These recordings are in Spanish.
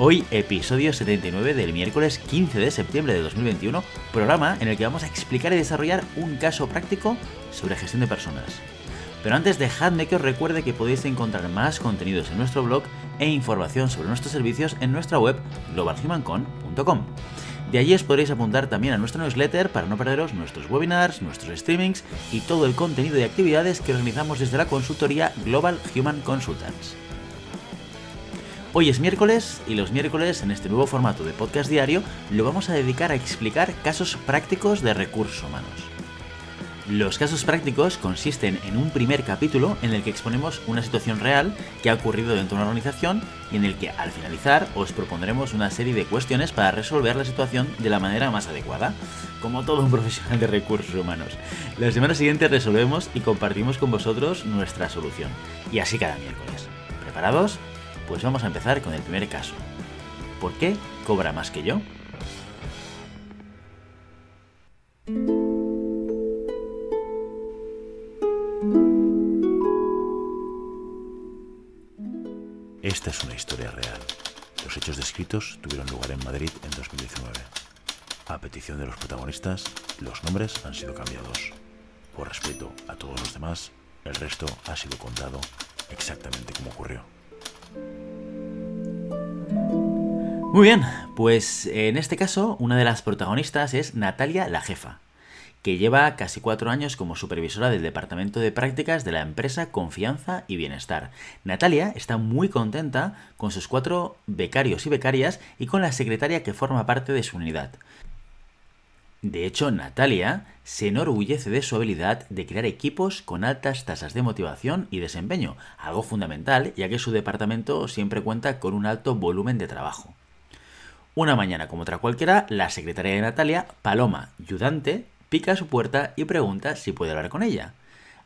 Hoy episodio 79 del miércoles 15 de septiembre de 2021, programa en el que vamos a explicar y desarrollar un caso práctico sobre gestión de personas. Pero antes dejadme que os recuerde que podéis encontrar más contenidos en nuestro blog e información sobre nuestros servicios en nuestra web globalhumancon.com. De allí os podréis apuntar también a nuestro newsletter para no perderos nuestros webinars, nuestros streamings y todo el contenido y actividades que organizamos desde la consultoría Global Human Consultants. Hoy es miércoles y los miércoles en este nuevo formato de podcast diario lo vamos a dedicar a explicar casos prácticos de recursos humanos. Los casos prácticos consisten en un primer capítulo en el que exponemos una situación real que ha ocurrido dentro de una organización y en el que al finalizar os propondremos una serie de cuestiones para resolver la situación de la manera más adecuada, como todo un profesional de recursos humanos. La semana siguiente resolvemos y compartimos con vosotros nuestra solución. Y así cada miércoles. ¿Preparados? Pues vamos a empezar con el primer caso. ¿Por qué cobra más que yo? Esta es una historia real. Los hechos descritos tuvieron lugar en Madrid en 2019. A petición de los protagonistas, los nombres han sido cambiados. Por respeto a todos los demás, el resto ha sido contado exactamente como ocurrió. Muy bien, pues en este caso una de las protagonistas es Natalia la jefa, que lleva casi cuatro años como supervisora del departamento de prácticas de la empresa Confianza y Bienestar. Natalia está muy contenta con sus cuatro becarios y becarias y con la secretaria que forma parte de su unidad. De hecho, Natalia se enorgullece de su habilidad de crear equipos con altas tasas de motivación y desempeño, algo fundamental ya que su departamento siempre cuenta con un alto volumen de trabajo. Una mañana como otra cualquiera, la secretaria de Natalia, Paloma, ayudante, pica a su puerta y pregunta si puede hablar con ella.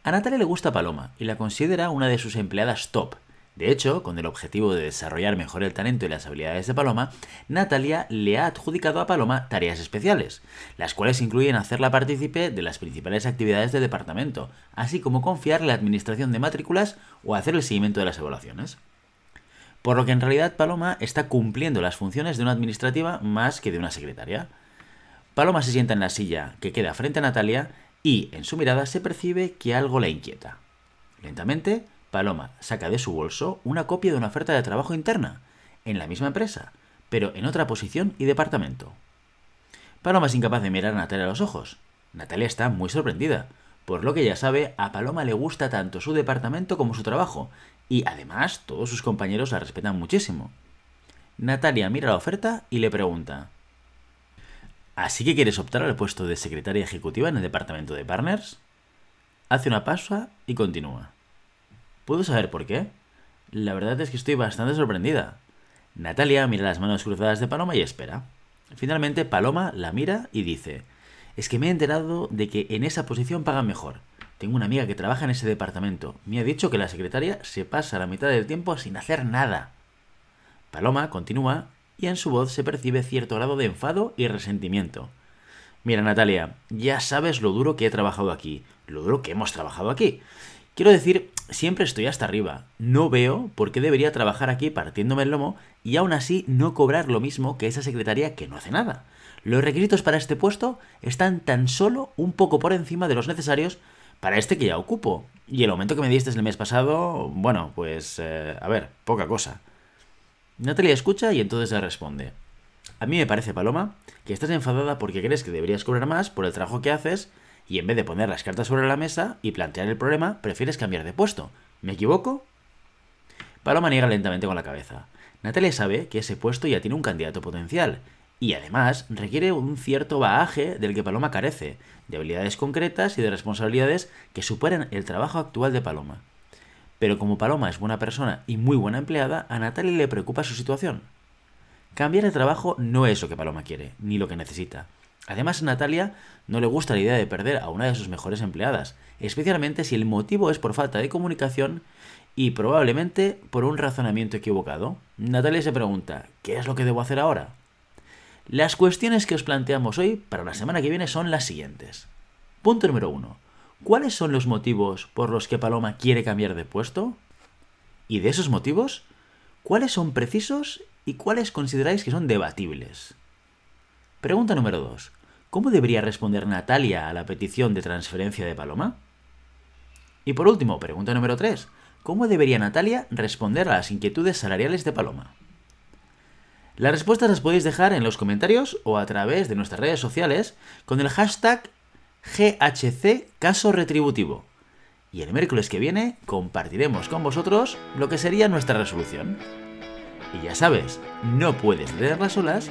A Natalia le gusta Paloma y la considera una de sus empleadas top. De hecho, con el objetivo de desarrollar mejor el talento y las habilidades de Paloma, Natalia le ha adjudicado a Paloma tareas especiales, las cuales incluyen hacerla partícipe de las principales actividades del departamento, así como confiar la administración de matrículas o hacer el seguimiento de las evaluaciones. Por lo que en realidad Paloma está cumpliendo las funciones de una administrativa más que de una secretaria. Paloma se sienta en la silla que queda frente a Natalia y en su mirada se percibe que algo la inquieta. Lentamente, Paloma saca de su bolso una copia de una oferta de trabajo interna, en la misma empresa, pero en otra posición y departamento. Paloma es incapaz de mirar a Natalia a los ojos. Natalia está muy sorprendida. Por lo que ya sabe, a Paloma le gusta tanto su departamento como su trabajo, y además todos sus compañeros la respetan muchísimo. Natalia mira la oferta y le pregunta, ¿Así que quieres optar al puesto de secretaria ejecutiva en el departamento de partners? Hace una pausa y continúa. ¿Puedo saber por qué? La verdad es que estoy bastante sorprendida. Natalia mira las manos cruzadas de Paloma y espera. Finalmente Paloma la mira y dice, es que me he enterado de que en esa posición pagan mejor. Tengo una amiga que trabaja en ese departamento. Me ha dicho que la secretaria se pasa la mitad del tiempo sin hacer nada. Paloma continúa y en su voz se percibe cierto grado de enfado y resentimiento. Mira, Natalia, ya sabes lo duro que he trabajado aquí, lo duro que hemos trabajado aquí. Quiero decir, siempre estoy hasta arriba. No veo por qué debería trabajar aquí partiéndome el lomo y aún así no cobrar lo mismo que esa secretaria que no hace nada. Los requisitos para este puesto están tan solo un poco por encima de los necesarios para este que ya ocupo. Y el aumento que me diste el mes pasado, bueno, pues eh, a ver, poca cosa. Natalia escucha y entonces le responde. A mí me parece, Paloma, que estás enfadada porque crees que deberías cobrar más por el trabajo que haces y en vez de poner las cartas sobre la mesa y plantear el problema, prefieres cambiar de puesto. ¿Me equivoco? Paloma niega lentamente con la cabeza. Natalia sabe que ese puesto ya tiene un candidato potencial y además requiere un cierto bagaje del que Paloma carece, de habilidades concretas y de responsabilidades que superan el trabajo actual de Paloma. Pero como Paloma es buena persona y muy buena empleada, a Natalia le preocupa su situación. Cambiar de trabajo no es lo que Paloma quiere, ni lo que necesita. Además, Natalia no le gusta la idea de perder a una de sus mejores empleadas, especialmente si el motivo es por falta de comunicación y probablemente por un razonamiento equivocado. Natalia se pregunta, ¿qué es lo que debo hacer ahora? Las cuestiones que os planteamos hoy para la semana que viene son las siguientes. Punto número uno. ¿Cuáles son los motivos por los que Paloma quiere cambiar de puesto? Y de esos motivos, ¿cuáles son precisos y cuáles consideráis que son debatibles? Pregunta número 2. ¿Cómo debería responder Natalia a la petición de transferencia de Paloma? Y por último, pregunta número 3. ¿Cómo debería Natalia responder a las inquietudes salariales de Paloma? Las respuestas las podéis dejar en los comentarios o a través de nuestras redes sociales con el hashtag GHC Caso Retributivo. Y el miércoles que viene compartiremos con vosotros lo que sería nuestra resolución. Y ya sabes, no puedes leerlas solas,